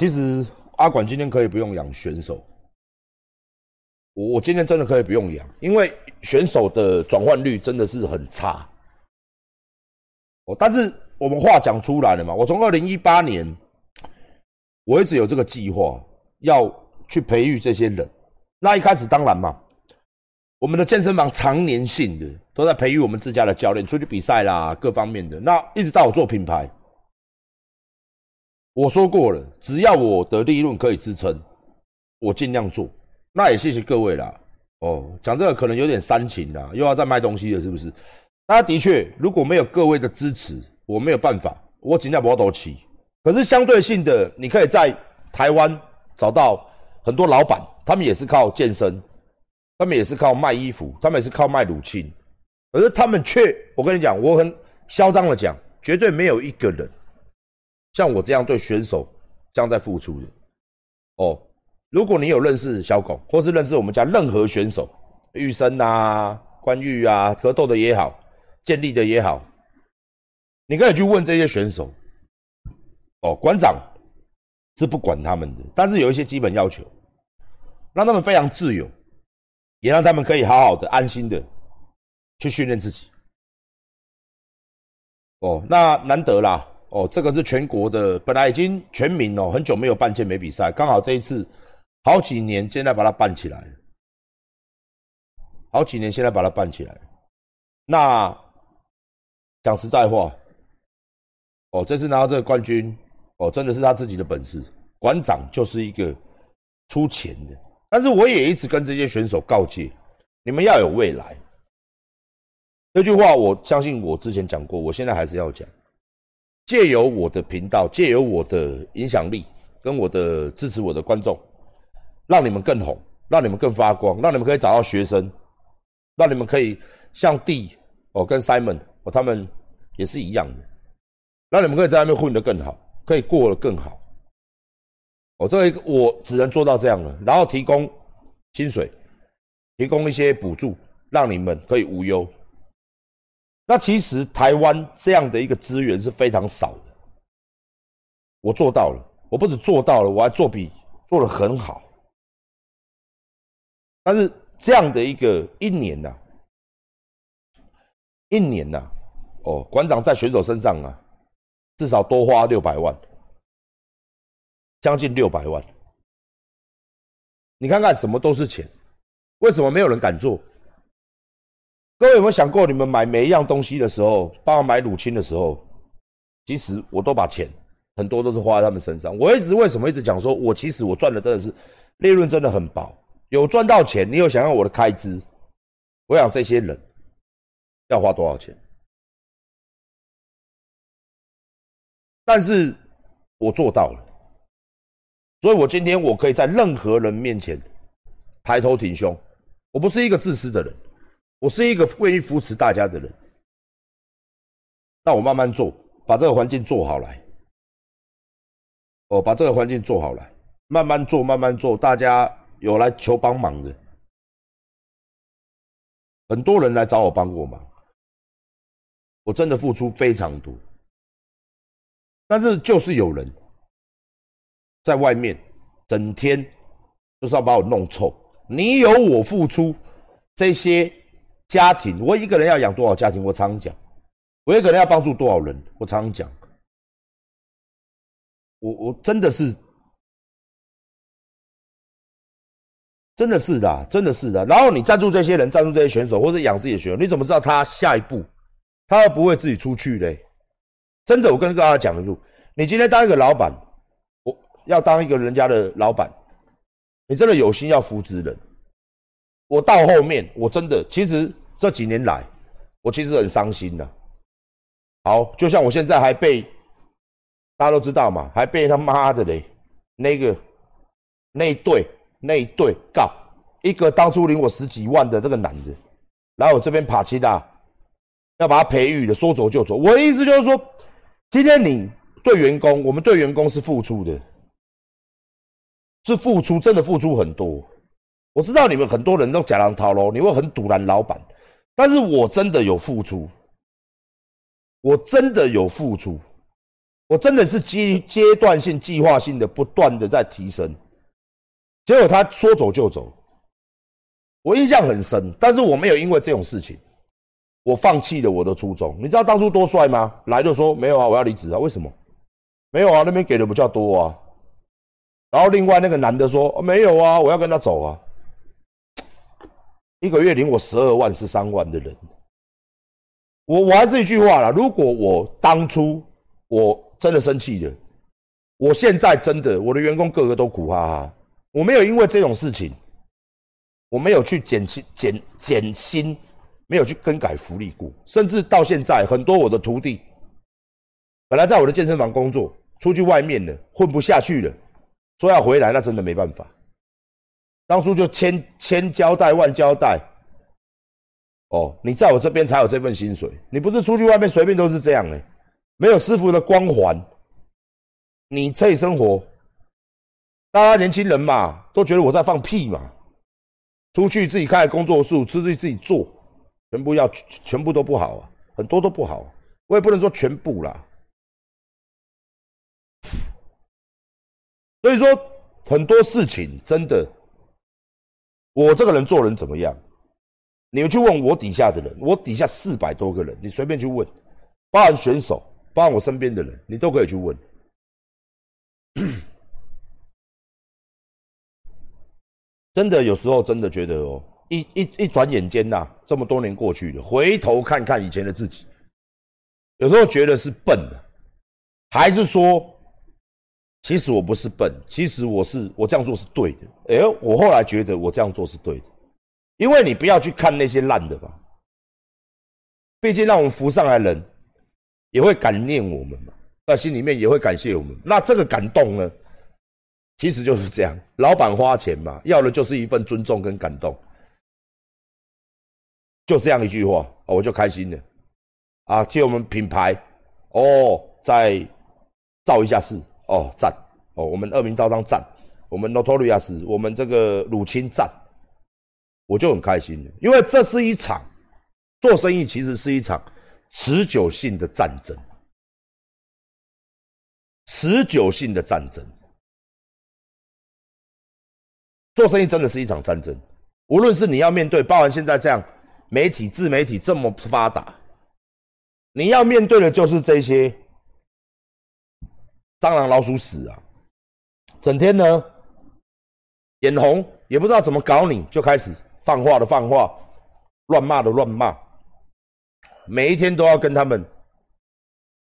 其实阿管今天可以不用养选手，我我今天真的可以不用养，因为选手的转换率真的是很差。哦，但是我们话讲出来了嘛，我从二零一八年，我一直有这个计划要去培育这些人。那一开始当然嘛，我们的健身房常年性的都在培育我们自家的教练，出去比赛啦，各方面的。那一直到我做品牌。我说过了，只要我的利润可以支撑，我尽量做。那也谢谢各位啦。哦，讲这个可能有点煽情啦，又要再卖东西了，是不是？那的确，如果没有各位的支持，我没有办法，我尽量不要多起。可是相对性的，你可以在台湾找到很多老板，他们也是靠健身，他们也是靠卖衣服，他们也是靠卖乳清，可是他们却，我跟你讲，我很嚣张的讲，绝对没有一个人。像我这样对选手这样在付出的哦，如果你有认识小狗，或是认识我们家任何选手，玉生啊、关玉啊、格斗的也好，建立的也好，你可以去问这些选手。哦，馆长是不管他们的，但是有一些基本要求，让他们非常自由，也让他们可以好好的、安心的去训练自己。哦，那难得啦。哦，这个是全国的，本来已经全民哦，很久没有办健美比赛，刚好这一次好几年，现在把它办起来好几年现在把它办起来那讲实在话，哦，这次拿到这个冠军，哦，真的是他自己的本事。馆长就是一个出钱的，但是我也一直跟这些选手告诫，你们要有未来。这句话我相信我之前讲过，我现在还是要讲。借由我的频道，借由我的影响力，跟我的支持我的观众，让你们更红，让你们更发光，让你们可以找到学生，让你们可以像弟哦跟 Simon 哦他们也是一样的，让你们可以在外面混得更好，可以过得更好。我这个我只能做到这样了，然后提供薪水，提供一些补助，让你们可以无忧。那其实台湾这样的一个资源是非常少的，我做到了，我不止做到了，我还做比做的很好。但是这样的一个一年呐，一年呐，哦，馆长在选手身上啊，至少多花六百万，将近六百万。你看看，什么都是钱，为什么没有人敢做？各位有没有想过，你们买每一样东西的时候，帮我买乳清的时候，其实我都把钱很多都是花在他们身上。我一直为什么一直讲说，我其实我赚的真的是利润真的很薄，有赚到钱，你有想要我的开支，我想这些人要花多少钱？但是我做到了，所以我今天我可以在任何人面前抬头挺胸，我不是一个自私的人。我是一个愿意扶持大家的人，那我慢慢做，把这个环境做好来。哦，把这个环境做好来，慢慢做，慢慢做。大家有来求帮忙的，很多人来找我帮过忙，我真的付出非常多。但是就是有人在外面整天就是要把我弄臭。你有我付出这些。家庭，我一个人要养多少家庭？我常讲，我一个人要帮助多少人？我常讲，我我真的是，真的是的，真的是的。然后你赞助这些人，赞助这些选手，或者养自己的选手，你怎么知道他下一步他会不会自己出去嘞？真的，我跟大家讲一你今天当一个老板，我要当一个人家的老板，你真的有心要扶植人。我到后面，我真的其实这几年来，我其实很伤心的。好，就像我现在还被大家都知道嘛，还被他妈的嘞那个那一对那一对告一个当初领我十几万的这个男的，然后我这边爬七大要把他培育的，说走就走。我的意思就是说，今天你对员工，我们对员工是付出的，是付出，真的付出很多。我知道你们很多人都假狼套喽，你会很堵拦老板，但是我真的有付出，我真的有付出，我真的是阶阶段性、计划性的不断的在提升，结果他说走就走，我印象很深，但是我没有因为这种事情，我放弃了我的初衷。你知道当初多帅吗？来就说没有啊，我要离职啊，为什么？没有啊，那边给的比较多啊。然后另外那个男的说没有啊，我要跟他走啊。一个月领我十二万、十三万的人，我我还是一句话啦，如果我当初我真的生气了，我现在真的我的员工个个都苦哈哈，我没有因为这种事情，我没有去减薪减减薪，没有去更改福利过，甚至到现在很多我的徒弟，本来在我的健身房工作，出去外面了混不下去了，说要回来，那真的没办法。当初就千千交代万交代，哦，你在我这边才有这份薪水，你不是出去外面随便都是这样哎，没有师傅的光环，你可以生活。大家年轻人嘛，都觉得我在放屁嘛，出去自己开工作室，出去自己做，全部要全部都不好啊，很多都不好，我也不能说全部啦。所以说很多事情真的。我这个人做人怎么样？你们去问我底下的人，我底下四百多个人，你随便去问，包含选手，包含我身边的人，你都可以去问。真的有时候真的觉得哦，一一一转眼间呐，这么多年过去了，回头看看以前的自己，有时候觉得是笨的，还是说？其实我不是笨，其实我是我这样做是对的。哎，我后来觉得我这样做是对的，因为你不要去看那些烂的吧，毕竟让我们浮上来人也会感念我们嘛，那心里面也会感谢我们。那这个感动呢，其实就是这样，老板花钱嘛，要的就是一份尊重跟感动，就这样一句话，我就开心了啊，替我们品牌哦再造一下势。哦，赞。哦，我们二名招商赞，我们 Notorious，我们这个鲁钦赞，我就很开心，因为这是一场做生意，其实是一场持久性的战争，持久性的战争，做生意真的是一场战争，无论是你要面对，包含现在这样媒体、自媒体这么发达，你要面对的就是这些。蟑螂、老鼠屎啊！整天呢眼红，也不知道怎么搞，你就开始放话的放话，乱骂的乱骂，每一天都要跟他们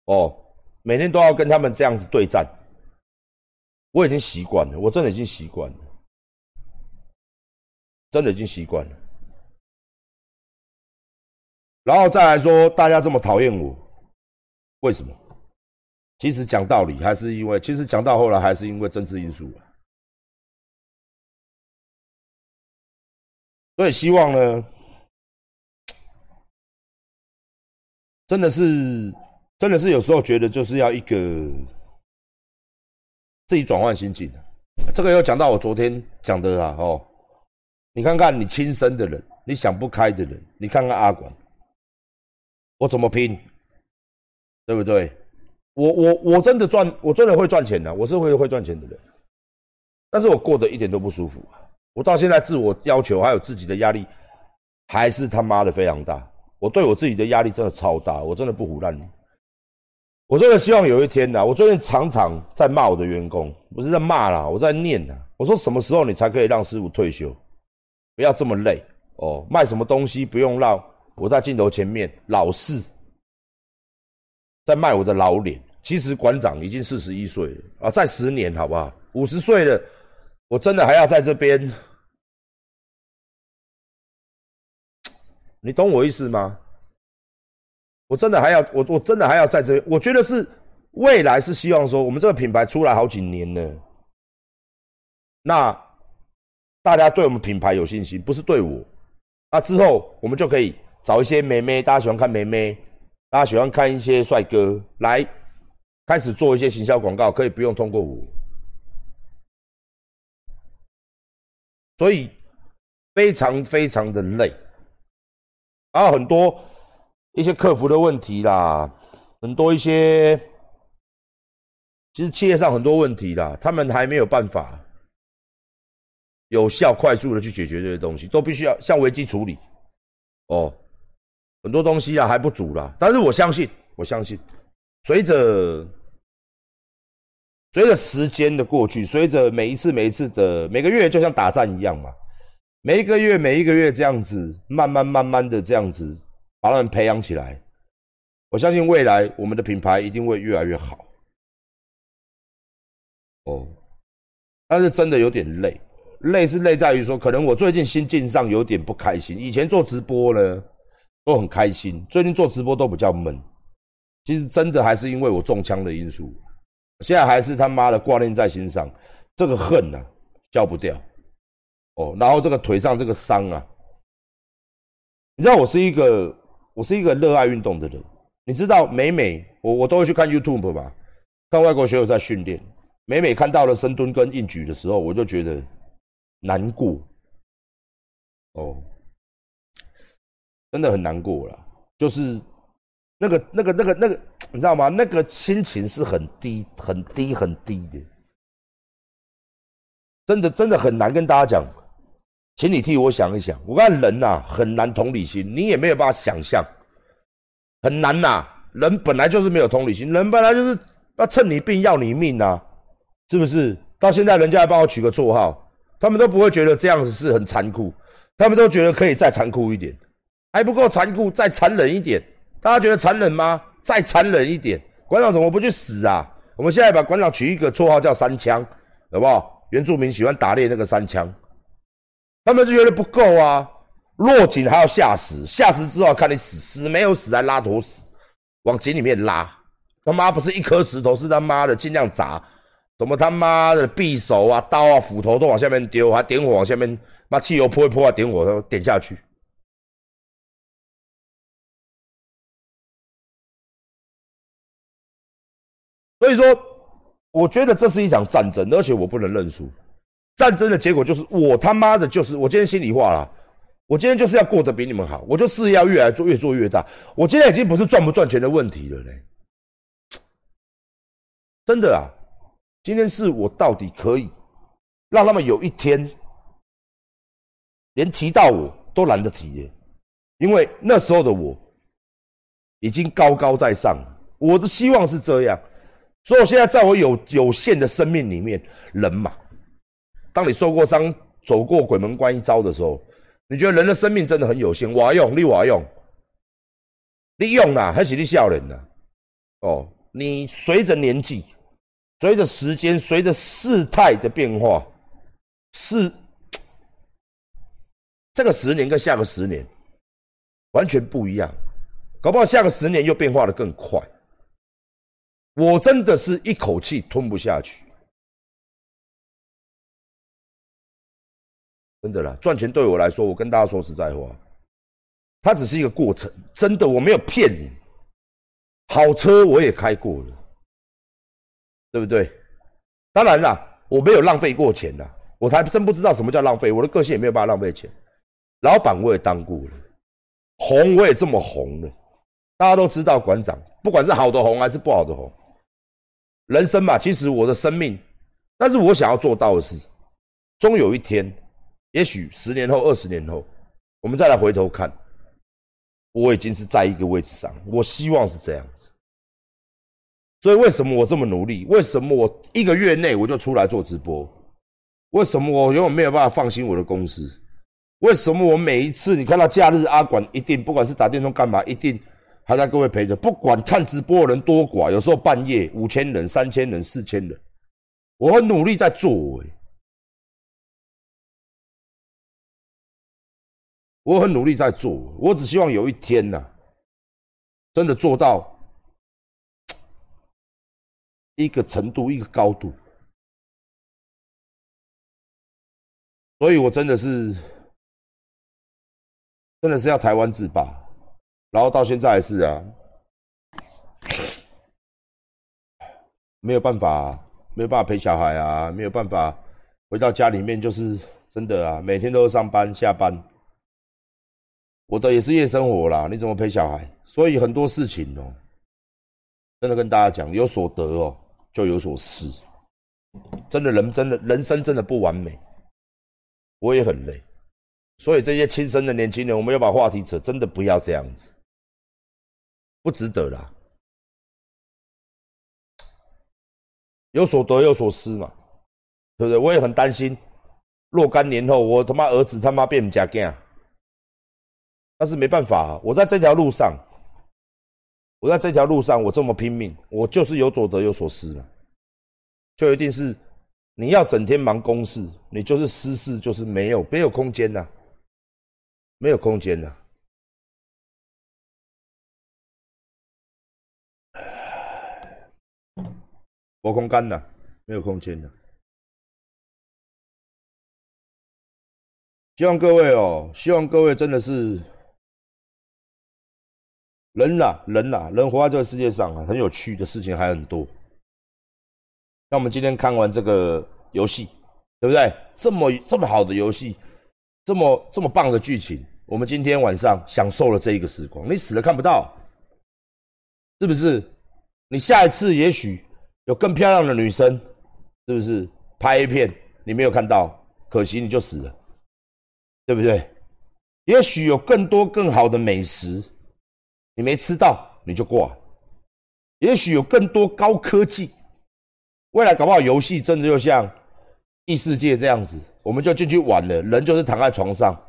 哦，每天都要跟他们这样子对战。我已经习惯了，我真的已经习惯了，真的已经习惯了。然后再来说，大家这么讨厌我，为什么？其实讲道理，还是因为其实讲到后来，还是因为政治因素所以希望呢，真的是，真的是有时候觉得就是要一个自己转换心境。这个又讲到我昨天讲的啊，哦，你看看你亲生的人，你想不开的人，你看看阿管，我怎么拼，对不对？我我我真的赚，我真的会赚钱的，我是会会赚钱的人，但是我过得一点都不舒服啊！我到现在自我要求还有自己的压力，还是他妈的非常大。我对我自己的压力真的超大，我真的不胡乱。我真的希望有一天呢，我最近常常在骂我的员工，不是在骂啦，我在念呐。我说什么时候你才可以让师傅退休，不要这么累哦，卖什么东西不用让我在镜头前面老是。在卖我的老脸，其实馆长已经四十一岁了啊，再十年好不好？五十岁了，我真的还要在这边？你懂我意思吗？我真的还要我我真的还要在这边？我觉得是未来是希望说，我们这个品牌出来好几年了，那大家对我们品牌有信心，不是对我。那之后我们就可以找一些妹妹，大家喜欢看妹妹。大家喜欢看一些帅哥，来开始做一些行销广告，可以不用通过我，所以非常非常的累，还有很多一些客服的问题啦，很多一些其实企业上很多问题啦，他们还没有办法有效、快速的去解决这些东西，都必须要像危机处理。哦，很多东西啊还不足啦，但是我相信，我相信，随着随着时间的过去，随着每一次每一次的每个月，就像打战一样嘛，每一个月每一个月这样子，慢慢慢慢的这样子把他们培养起来，我相信未来我们的品牌一定会越来越好。哦，但是真的有点累。累是累在于说，可能我最近心境上有点不开心。以前做直播呢都很开心，最近做直播都比较闷。其实真的还是因为我中枪的因素，现在还是他妈的挂念在心上，这个恨呐消不掉。哦，然后这个腿上这个伤啊，你知道我是一个我是一个热爱运动的人，你知道每每我我都会去看 YouTube 吧，看外国学友在训练，每每看到了深蹲跟硬举的时候，我就觉得。难过，哦，真的很难过了。就是那个、那个、那个、那个，你知道吗？那个心情是很低、很低、很低的。真的、真的很难跟大家讲，请你替我想一想。我看人呐，很难同理心，你也没有办法想象，很难呐。人本来就是没有同理心，人本来就是要趁你病要你命呐，是不是？到现在人家还帮我取个绰号。他们都不会觉得这样子是很残酷，他们都觉得可以再残酷一点，还不够残酷，再残忍一点。大家觉得残忍吗？再残忍一点。馆长怎么不去死啊？我们现在把馆长取一个绰号叫“三枪”，好不好？原住民喜欢打猎那个三枪，他们就觉得不够啊。落井还要吓死，吓死之后看你死死没有死，还拉坨屎往井里面拉。他妈不是一颗石头，是他妈的尽量砸。什么他妈的匕首啊、刀啊、斧头都往下面丢，还点火往下面，把汽油泼一泼啊，点火点下去。所以说，我觉得这是一场战争，而且我不能认输。战争的结果就是我他妈的，就是我今天心里话啦，我今天就是要过得比你们好，我就事业要越来做越做越大。我今天已经不是赚不赚钱的问题了嘞，真的啊。今天是我到底可以让他们有一天连提到我都懒得提耶，因为那时候的我已经高高在上。我的希望是这样，所以我现在在我有有限的生命里面，人嘛，当你受过伤、走过鬼门关一遭的时候，你觉得人的生命真的很有限。我用，你我用，你用啦，还是你笑人呐？哦，你随着年纪。随着时间，随着事态的变化，是这个十年跟下个十年完全不一样，搞不好下个十年又变化的更快。我真的是一口气吞不下去，真的啦！赚钱对我来说，我跟大家说实在话，它只是一个过程，真的我没有骗你。好车我也开过了。对不对？当然啦，我没有浪费过钱啦，我还真不知道什么叫浪费。我的个性也没有办法浪费钱。老板我也当过了，红我也这么红了。大家都知道，馆长不管是好的红还是不好的红，人生嘛，其实我的生命，但是我想要做到的是，终有一天，也许十年后、二十年后，我们再来回头看，我已经是在一个位置上。我希望是这样子。所以为什么我这么努力？为什么我一个月内我就出来做直播？为什么我永远没有办法放心我的公司？为什么我每一次你看到假日阿管一定不管是打电动干嘛，一定还在各位陪着，不管看直播的人多寡，有时候半夜五千人、三千人、四千人，我很努力在做，我很努力在做，我只希望有一天呐，真的做到。一个程度，一个高度，所以我真的是，真的是要台湾自霸，然后到现在还是啊，没有办法，没有办法陪小孩啊，没有办法回到家里面，就是真的啊，每天都是上班下班，我的也是夜生活啦，你怎么陪小孩？所以很多事情哦，真的跟大家讲，有所得哦。就有所失。真的人真的人生真的不完美，我也很累。所以这些轻生的年轻人，我们要把话题扯，真的不要这样子，不值得啦。有所得有所失嘛，对不对？我也很担心，若干年后我他妈儿子他妈变家囝，但是没办法，我在这条路上，我在这条路上，我这么拼命，我就是有所得有所失嘛，就一定是你要整天忙公事，你就是私事就是没有没有空间呐，没有空间呐。没空间了，没有空间了。希望各位哦，希望各位真的是人呐，人呐，人活在这个世界上啊，很有趣的事情还很多。那我们今天看完这个游戏，对不对？这么这么好的游戏，这么这么棒的剧情，我们今天晚上享受了这一个时光。你死了看不到，是不是？你下一次也许。有更漂亮的女生，是不是拍一片你没有看到？可惜你就死了，对不对？也许有更多更好的美食，你没吃到你就挂。也许有更多高科技，未来搞不好游戏真的就像异世界这样子，我们就进去玩了，人就是躺在床上，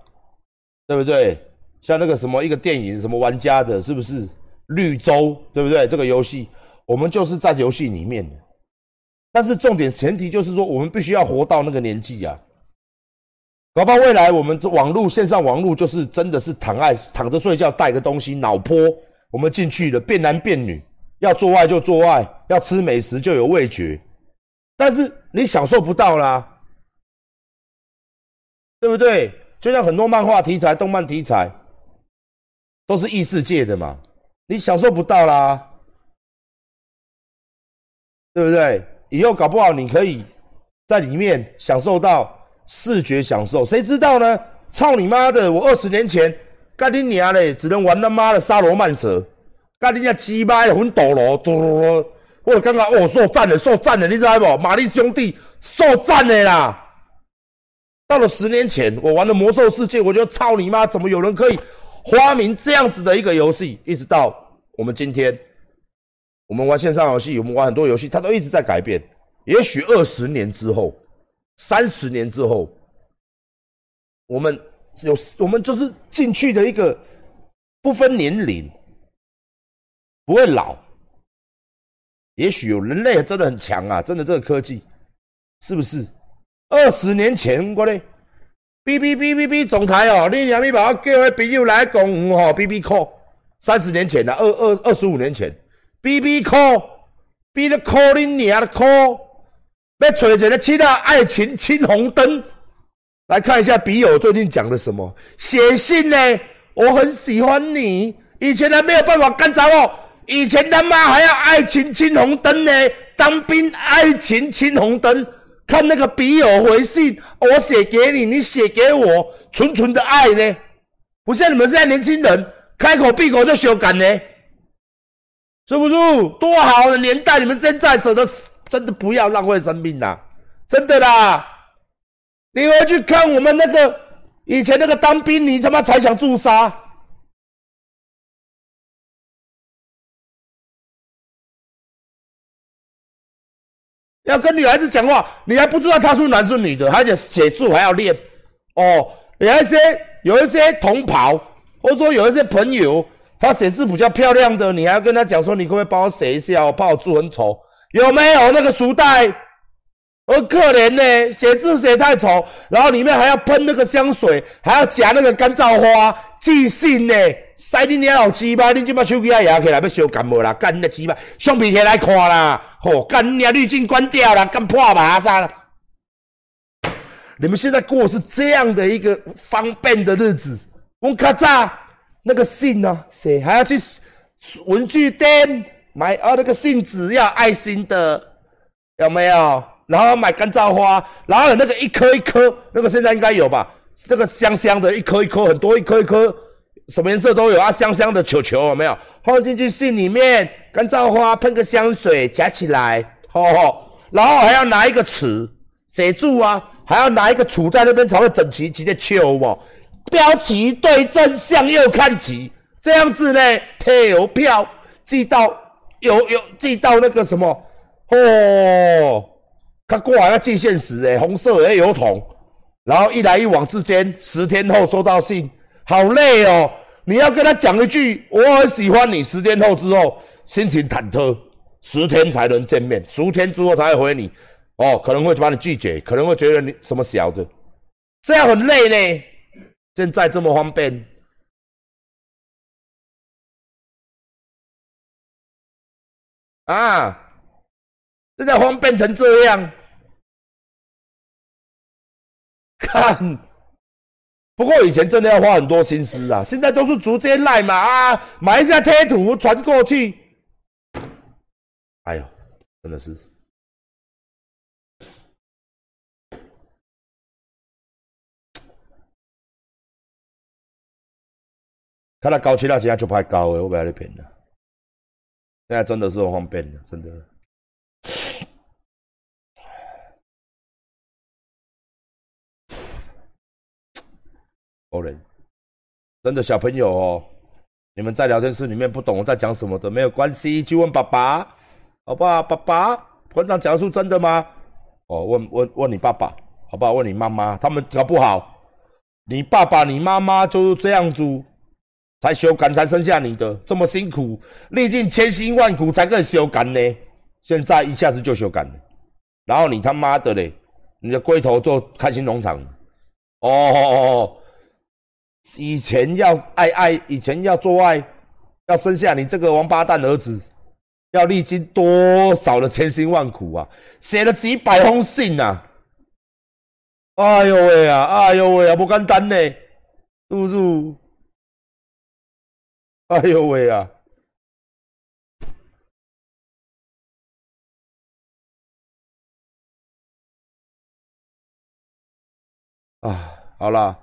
对不对？像那个什么一个电影什么玩家的，是不是绿洲？对不对？这个游戏。我们就是在游戏里面的，但是重点前提就是说，我们必须要活到那个年纪呀。搞不好未来我们网络线上网络就是真的是躺爱躺着睡觉带个东西脑波，我们进去了变男变女，要做爱就做爱，要吃美食就有味觉，但是你享受不到啦，对不对？就像很多漫画题材、动漫题材都是异世界的嘛，你享受不到啦。对不对？以后搞不好你可以在里面享受到视觉享受，谁知道呢？操你妈的！我二十年前干你娘嘞，只能玩他妈的沙罗曼蛇，干你家鸡巴的魂斗罗，嘟嘟嘟！我刚刚哦，受赞了，受赞了，你知道不？玛丽兄弟受赞的啦！到了十年前，我玩的魔兽世界，我就操你妈！怎么有人可以发明这样子的一个游戏？一直到我们今天。我们玩线上游戏，我们玩很多游戏，它都一直在改变。也许二十年之后、三十年之后，我们有我们就是进去的一个不分年龄，不会老。也许有人类真的很强啊，真的这个科技是不是？二十年前我嘞，B B B B B 总台哦，你两咪把我叫个朋友来讲哦，B B call，三十年前的二二二十五年前。B B call，B 的 call 你娘的 call，要找一个其他爱情青红灯，来看一下笔友最近讲的什么？写信呢？我很喜欢你，以前还没有办法干着哦，以前他妈还要爱情青红灯呢，当兵爱情青红灯，看那个笔友回信，我写给你，你写给我，纯纯的爱呢？不像你们现在年轻人，开口闭口就修改呢。是不是多好的年代？你们现在舍得真的不要浪费生命啦，真的啦！你回去看我们那个以前那个当兵，你他妈才想自杀？要跟女孩子讲话，你还不知道她是男是女的，而且写字还要练哦。有一些有一些同袍，或者说有一些朋友。他写字比较漂亮的，你还要跟他讲说，你可不可以帮我写一下？我怕我字很丑，有没有那个书袋？很可怜呢，写字写太丑，然后里面还要喷那个香水，还要夹那个干燥花寄信呢。塞你娘老鸡巴，你今把手机啊压起来要修感冒啦？干你的鸡巴，橡皮贴来看啦！吼，干你娘滤镜关掉啦，干破麻啥？你们现在过是这样的一个方便的日子，我咔嚓。那个信呢？写还要去文具店买哦，那个信纸要爱心的，有没有？然后买干燥花，然后那个一颗一颗，那个现在应该有吧？那个香香的，一颗一颗，很多一颗一颗，什么颜色都有啊，香香的球球有没有？放进去信里面，干燥花喷个香水夹起来，哦，然后还要拿一个尺写住啊，还要拿一个杵在那边才会整齐，直接敲哦。标旗对正向右看齐，这样子呢，贴邮票寄到邮邮寄到那个什么哦，他过来要寄现实诶，红色诶邮筒，然后一来一往之间，十天后收到信，好累哦。你要跟他讲一句我很喜欢你，十天后之后心情忐忑，十天才能见面，十天之后才会回你，哦，可能会把你拒绝，可能会觉得你什么小的，这样很累呢。现在这么方便啊！现在方便成这样，看。不过以前真的要花很多心思啊，现在都是直接赖嘛啊，买一下贴图传过去。哎呦，真的是。他的高气那现就拍高诶，我不要你骗了。现在真的是很方便的，真的。欧人，真的小朋友哦，你们在聊天室里面不懂我在讲什么的，没有关系，去问爸爸，好不好？爸爸，团长讲的是真的吗？哦，问问问你爸爸，好不好？问你妈妈，他们搞不好，你爸爸、你妈妈就是这样子。才修改才生下你的，这么辛苦，历尽千辛万苦才可以修改呢。现在一下子就修改了，然后你他妈的嘞，你的龟头做开心农场，哦哦哦，以前要爱爱，以前要做爱，要生下你这个王八蛋儿子，要历经多少的千辛万苦啊，写了几百封信呐，哎呦喂啊，哎呦喂啊，不简单呢，是不是？哎呦喂啊！啊，好啦，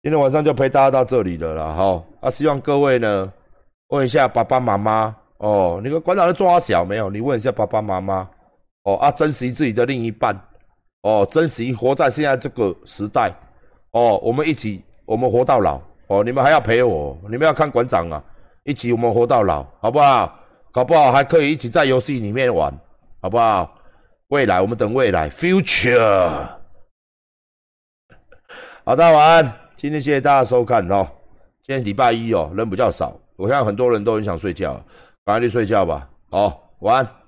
今天晚上就陪大家到这里了啦，哈。啊，希望各位呢，问一下爸爸妈妈哦，你个馆长的抓小没有？你问一下爸爸妈妈哦，啊，珍惜自己的另一半哦，珍惜活在现在这个时代哦，我们一起，我们活到老。哦，你们还要陪我，你们要看馆长啊，一起我们活到老，好不好？搞不好还可以一起在游戏里面玩，好不好？未来我们等未来，future。好大家，晚安。今天谢谢大家收看哦。今天礼拜一哦，人比较少，我看很多人都很想睡觉，赶快去睡觉吧。好，晚安。